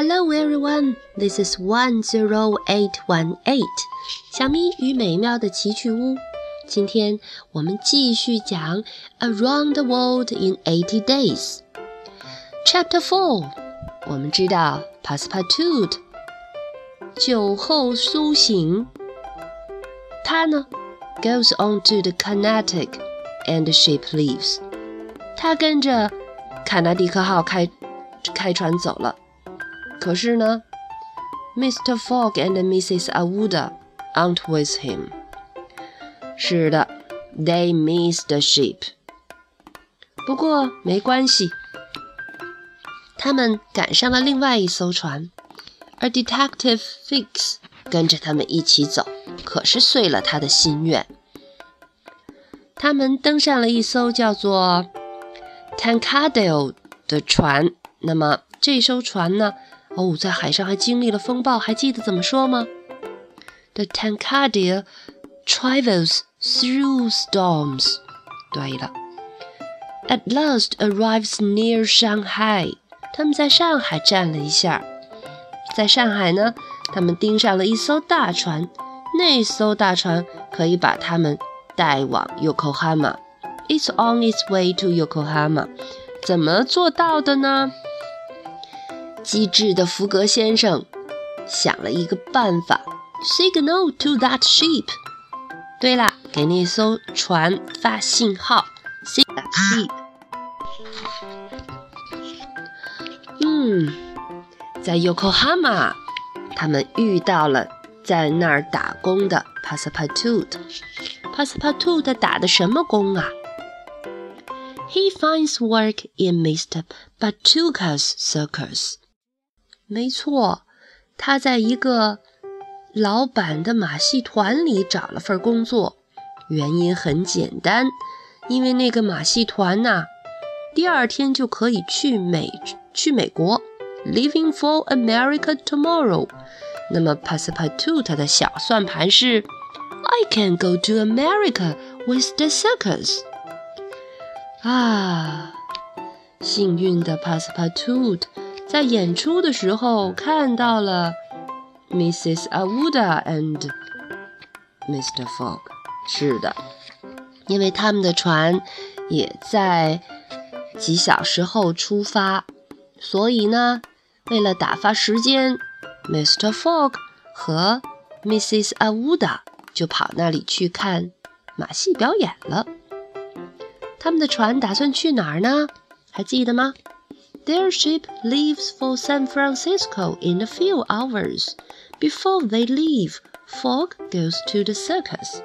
Hello everyone, this is one zero eight one eight，小咪与美妙的奇趣屋。今天我们继续讲 Around the World in Eighty Days。Chapter Four，我们知道 Passepartout 酒后苏醒，他呢 goes on to the Carnatic and the ship leaves。他跟着卡纳迪克号开开船走了。 可是呢，Mr. Fogg and Mrs. Awuda aren't with him。是的，they miss the ship。不过没关系，他们赶上了另外一艘船，而 Detective Fix 跟着他们一起走，可是遂了他的心愿。他们登上了一艘叫做 Tankadale 的船。那么这艘船呢？哦，在海上还经历了风暴，还记得怎么说吗？The tankadia travels through storms。对了，At last arrives near Shanghai。他们在上海站了一下，在上海呢，他们盯上了一艘大船，那艘大船可以把他们带往 Yokohama。It's on its way to Yokohama。怎么做到的呢？机智的福格先生想了一个办法：signal to that ship。对了，给那艘船发信号。signal to the ship。嗯，在 Yokohama，他们遇到了在那儿打工的 p a s s p a t o o t。p a s s p a t o o t 打的什么工啊？He finds work in Mr. Batuca's circus。没错，他在一个老板的马戏团里找了份工作，原因很简单，因为那个马戏团呐，第二天就可以去美去美国，leaving for America tomorrow。那么 Passepartout 的小算盘是，I can go to America with the circus。啊，幸运的 Passepartout。在演出的时候看到了 Mrs. Awuda and Mr. Fogg。是的，因为他们的船也在几小时后出发，所以呢，为了打发时间，Mr. Fogg 和 Mrs. Awuda 就跑那里去看马戏表演了。他们的船打算去哪儿呢？还记得吗 their ship leaves for San Francisco in a few hours. Before they leave, Fogg goes to the circus.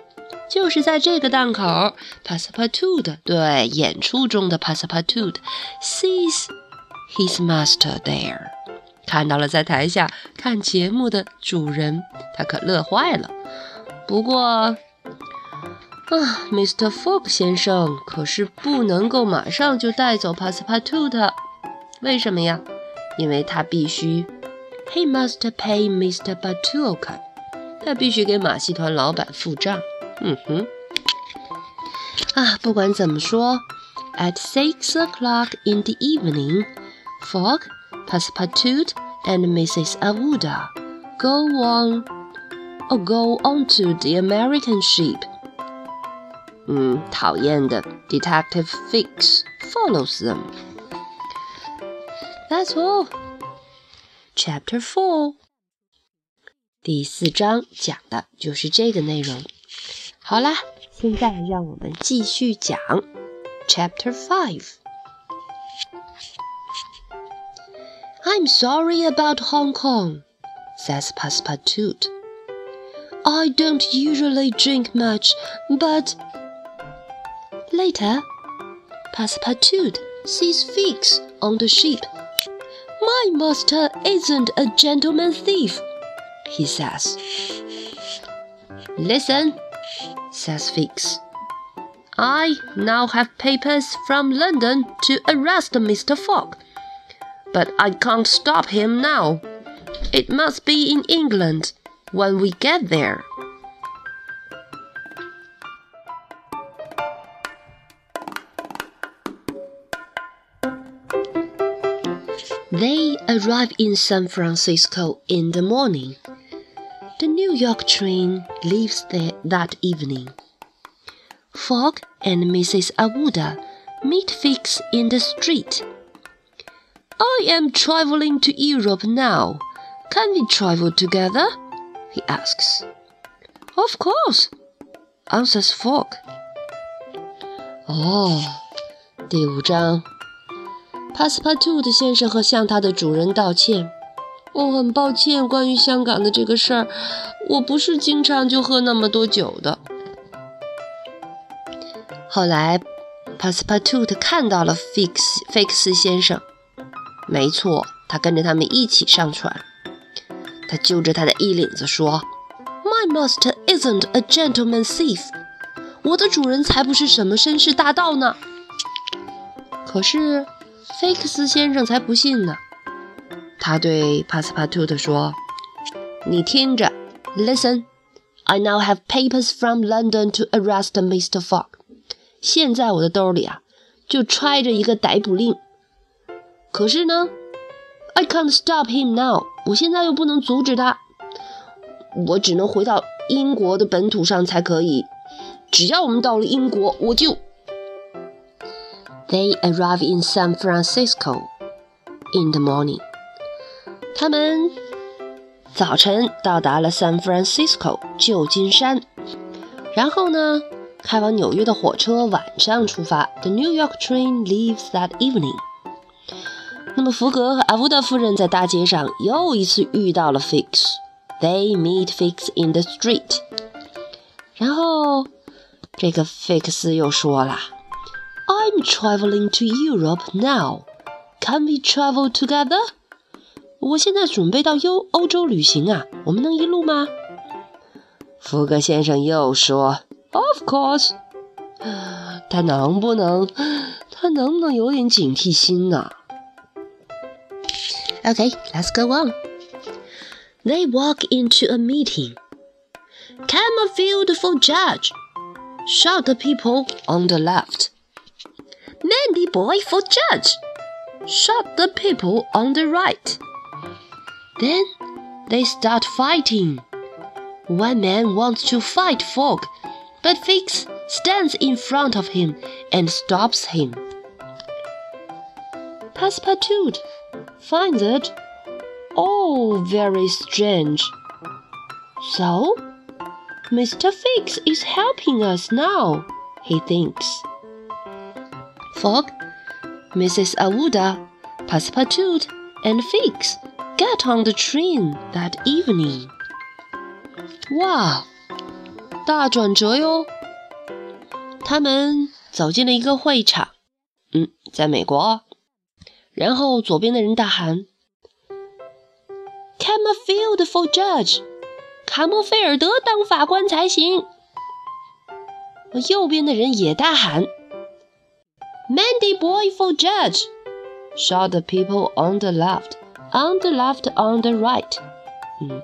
就是在这个档口，Passepartout 对演出中的 Passepartout sees his master there，看到了在台下看节目的主人，他可乐坏了。不过，啊，Mr. Fogg 先生可是不能够马上就带走 Passepartout 为什么呀？因为他必须，He must pay Mr. Batulcar，他必须给马戏团老板付账。嗯哼，啊，不管怎么说，At six o'clock in the evening, Fogg, Passepartout and Mrs. Aouda go on or go onto the American ship。嗯，讨厌的 Detective Fix follows them。that's all. Chapter Four，第四章讲的就是这个内容。好啦，现在让我们继续讲 Chapter I'm sorry about Hong Kong, says Passepartout. I don't usually drink much, but later, Passepartout sees Fix on the ship my master isn't a gentleman thief, he says. Listen, says Fix. I now have papers from London to arrest Mr. Fogg, but I can't stop him now. It must be in England when we get there. They arrive in San Francisco in the morning. The New York train leaves there that evening. Fogg and Mrs. Aouda meet Fix in the street. I am traveling to Europe now. Can we travel together? he asks. Of course, answers Fogg. Oh, 哦，第五章。，Passepartout 先生和向他的主人道歉。我很抱歉，关于香港的这个事儿，我不是经常就喝那么多酒的。后来，Passepartout 看到了 Fix 费克斯先生，没错，他跟着他们一起上船。他揪着他的衣领子说：“My master isn't a gentleman thief。我的主人才不是什么绅士大盗呢。”可是，菲克斯先生才不信呢。他对帕斯帕图特说：“你听着，Listen。I now have papers from London to arrest Mr. Fogg。现在我的兜里啊，就揣着一个逮捕令。可是呢？” I can't stop him now。我现在又不能阻止他，我只能回到英国的本土上才可以。只要我们到了英国，我就。They arrive in San Francisco in the morning。他们早晨到达了 San Francisco 旧金山，然后呢，开往纽约的火车晚上出发。The New York train leaves that evening。那么福格和阿福德夫人在大街上又一次遇到了 Fix。They meet Fix in the street。然后这个 Fix 又说了 I'm traveling to Europe now. Can we travel together? 我现在准备到欧欧洲旅行啊，我们能一路吗？福格先生又说：“Of course。”他能不能，他能不能有点警惕心呢、啊、？Okay, let's go on. They walk into a meeting. Camerfield for judge! Shout the people on the left. Mandiboy for judge, Shot the people on the right. Then they start fighting. One man wants to fight Fogg, but Fix stands in front of him and stops him. Passepartout finds it all very strange. So, Mr. Fix is helping us now, he thinks. Fogg, Mrs. Awuda, Passepartout, and Fix get on the train that evening. 哇，大转折哟！他们走进了一个会场，嗯，在美国。然后左边的人大喊：“Camerfield for judge，卡莫菲尔德当法官才行。”右边的人也大喊：“Mandy boy for judge，shout the people on the left，on the left，on the right。”嗯，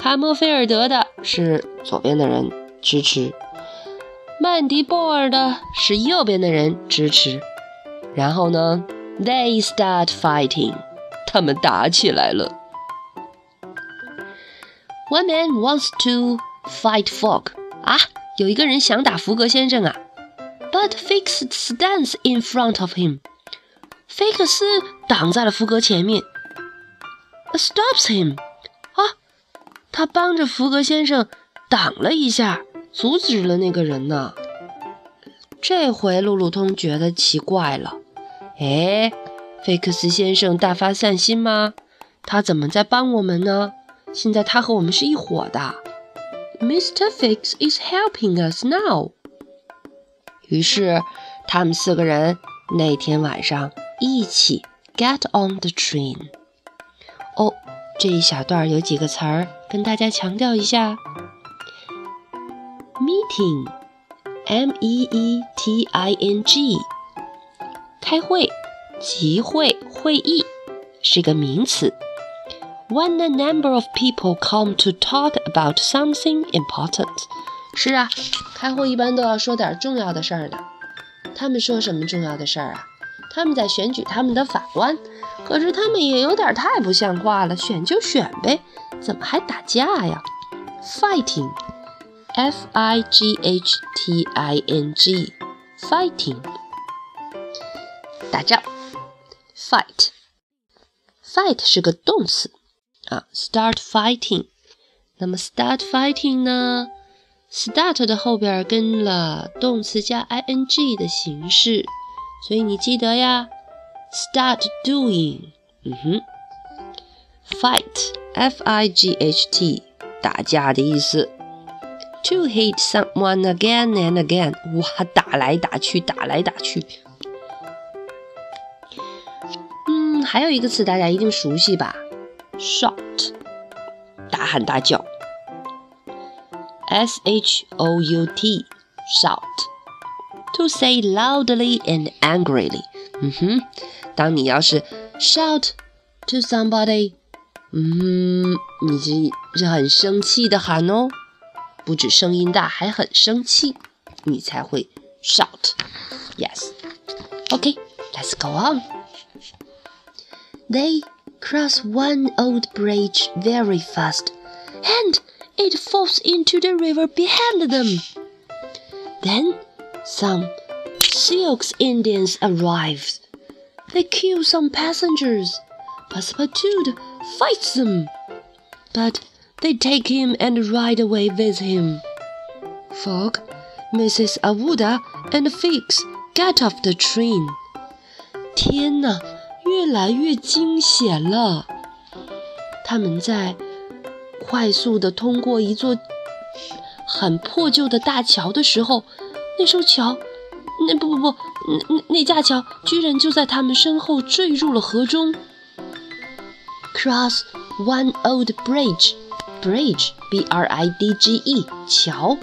卡莫菲尔德的是左边的人支持，曼迪波尔的是右边的人支持。然后呢？They start fighting. 他们打起来了。One man wants to fight Fogg. 啊，有一个人想打福格先生啊。But Fix stands in front of him. 菲克斯挡在了福格前面。Stops him. 啊，他帮着福格先生挡了一下，阻止了那个人呢。这回路路通觉得奇怪了。哎，菲克斯先生大发善心吗？他怎么在帮我们呢？现在他和我们是一伙的。Mr. Fix is helping us now。于是他们四个人那天晚上一起 get on the train。哦，这一小段有几个词儿跟大家强调一下：meeting，m-e-e-t-i-n-g。开会、集会、会议是个名词。When a number of people come to talk about something important，是啊，开会一般都要说点重要的事儿呢。他们说什么重要的事儿啊他们在选举他们的法官，可是他们也有点太不像话了，选就选呗，怎么还打架呀？Fighting，F I G H T I N G，fighting，打仗。Fight，fight 是个动词啊，start fighting。那么 start fighting 呢？start 的后边跟了动词加 ing 的形式。所以你记得呀，start doing，嗯哼，fight，f i g h t，打架的意思。To hit someone again and again，哇，打来打去，打来打去。嗯，还有一个词大家一定熟悉吧，shout，大喊大叫。S H O U T，shout。to say loudly and angrily。嗯哼，当你要是 shout to somebody，嗯，你这是很生气的喊哦，不止声音大，还很生气，你才会 shout。Yes. Okay, let's go on. They cross one old bridge very fast, and it falls into the river behind them. Then some Sioux Indians arrived. They kill some passengers. Passepartout fights them, but they take him and ride away with him. Fogg, Mrs. Aouda, and Fix get off the train. 天呐，越来越惊险了！他们在快速的通过一座很破旧的大桥的时候，那艘桥，那不不不，那那那架桥居然就在他们身后坠入了河中。Cross one old bridge, bridge, b r i d g e，桥。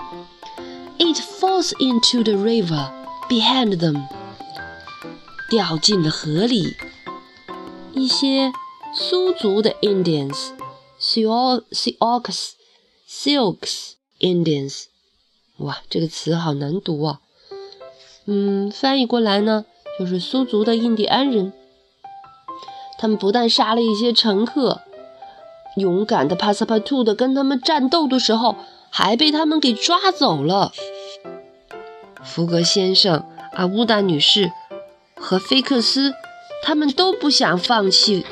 It falls into the river behind them，掉进了河里。一些苏族的 Indians, Sioux, Sioux, Sioux Indians。哇，这个词好难读啊！嗯，翻译过来呢，就是苏族的印第安人。他们不但杀了一些乘客，勇敢的帕萨帕兔的跟他们战斗的时候，还被他们给抓走了。福格先生、阿乌达女士和菲克斯，他们都不想放弃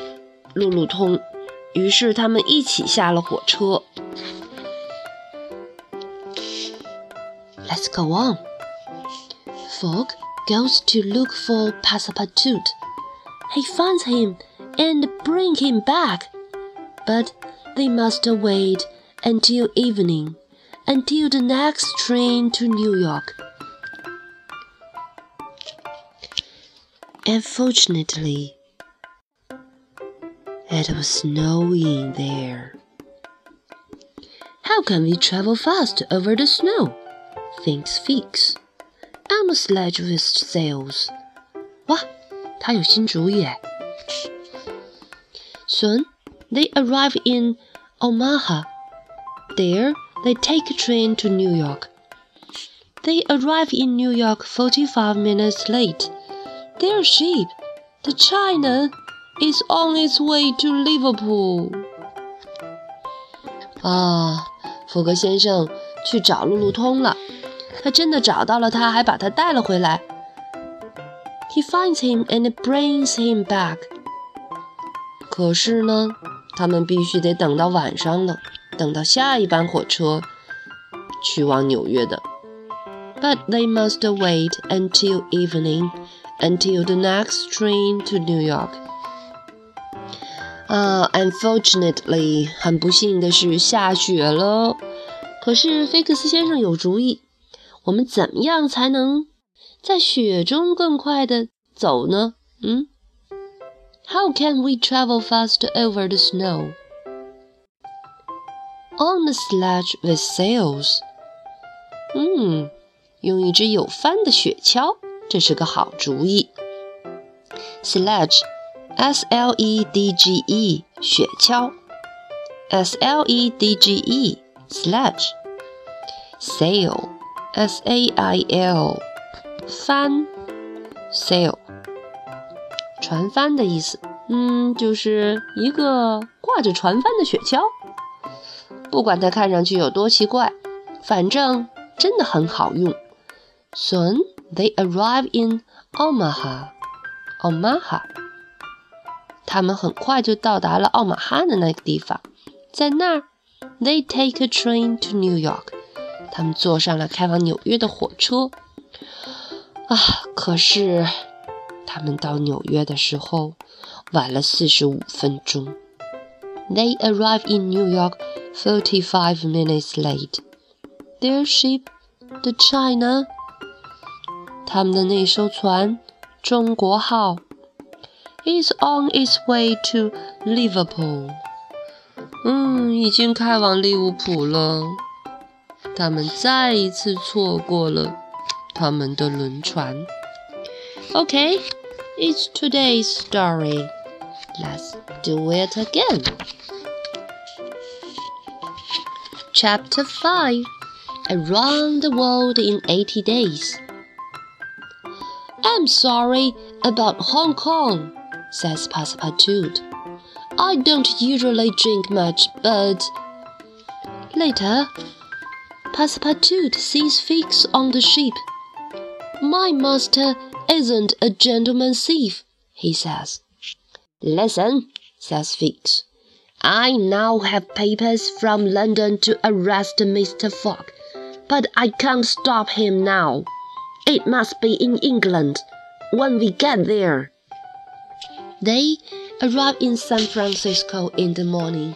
路路通，于是他们一起下了火车。Let's go on. Fogg goes to look for Passepartout. He finds him and bring him back. But they must wait until evening, until the next train to New York. Unfortunately, it was snowing there. How can we travel fast over the snow? thinks Fix. I'm a sledge with sails. 哇，他有新主意哎！Soon they arrive in Omaha. There they take a train to New York. They arrive in New York 45 minutes late. Their ship, the China, is on its way to Liverpool. 啊，福格先生去找路路通了。他真的找到了他，还把他带了回来。He finds him and brings him back。可是呢，他们必须得等到晚上了，等到下一班火车去往纽约的。But they must wait until evening, until the next train to New York. 啊，unfortunately，很不幸的是下雪了。可是菲克斯先生有主意。我们怎么样才能在雪中更快的走呢？嗯？How can we travel fast over the snow? On a sledge with sails. 嗯，用一只有帆的雪橇，这是个好主意。Sledge, S-L-E-D-G-E，雪橇。S-L-E-D-G-E, sledge. Sail. S A I L，帆，sail， 船帆的意思，嗯，就是一个挂着船帆的雪橇。不管它看上去有多奇怪，反正真的很好用。Soon they arrive in Omaha. Omaha. 他们很快就到达了奥马哈的那个地方，在那儿，they take a train to New York。他们坐上了开往纽约的火车。啊，可是他们到纽约的时候晚了四十五分钟。They arrive in New York forty-five minutes late. Their ship, the China，他们的那艘船“中国号” is on its way to Liverpool。嗯，已经开往利物浦了。他们再一次错过了他们的轮船。Okay, it's today's story. Let's do it again. Chapter 5 Around the World in 80 Days. I'm sorry about Hong Kong, says Passepartout. I don't usually drink much, but. Later, Passepartout sees Fix on the ship. My master isn't a gentleman thief, he says. Listen, says Fix. I now have papers from London to arrest Mr. Fogg, but I can't stop him now. It must be in England when we get there. They arrive in San Francisco in the morning.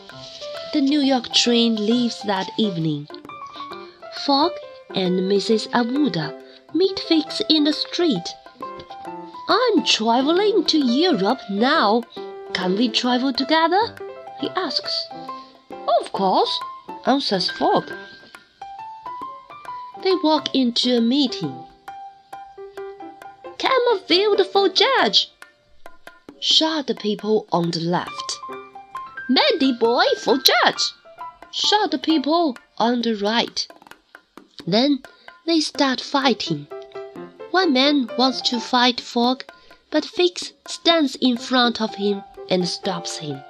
The New York train leaves that evening. Fogg and Mrs. Aouda meet Fix in the street. I'm traveling to Europe now. Can we travel together? he asks. Of course, answers Fogg. They walk into a meeting. Camerfield for judge, shout the people on the left. Mandiboy for judge, shout the people on the right. Then they start fighting. One man wants to fight Fogg, but Fix stands in front of him and stops him.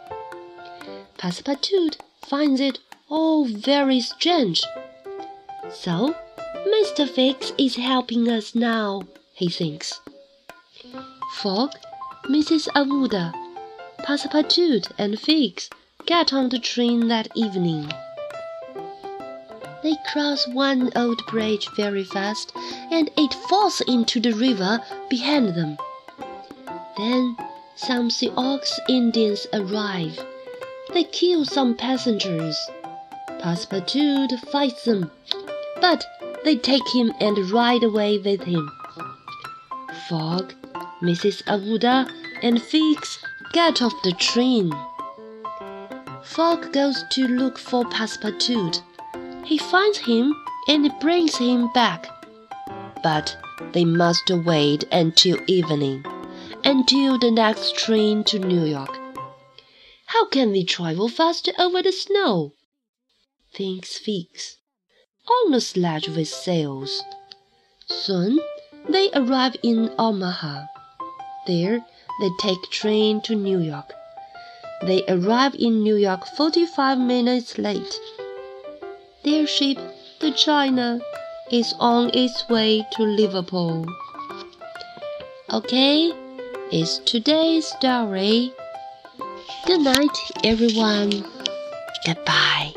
Passepartout finds it all very strange. So, Mr. Fix is helping us now, he thinks. Fogg, Mrs. Aouda, Passepartout, and Fix get on the train that evening. They cross one old bridge very fast, and it falls into the river behind them. Then some Sioux Indians arrive. They kill some passengers. Passepartout fights them, but they take him and ride away with him. Fogg, Mrs. Aouda, and Fix get off the train. Fogg goes to look for Passepartout. He finds him and brings him back. But they must wait until evening, until the next train to New York. How can we travel faster over the snow? Thinks Fix. On a sledge with sails. Soon they arrive in Omaha. There they take train to New York. They arrive in New York 45 minutes late. Their ship, the China, is on its way to Liverpool. Okay, it's today's story. Good night, everyone. Goodbye.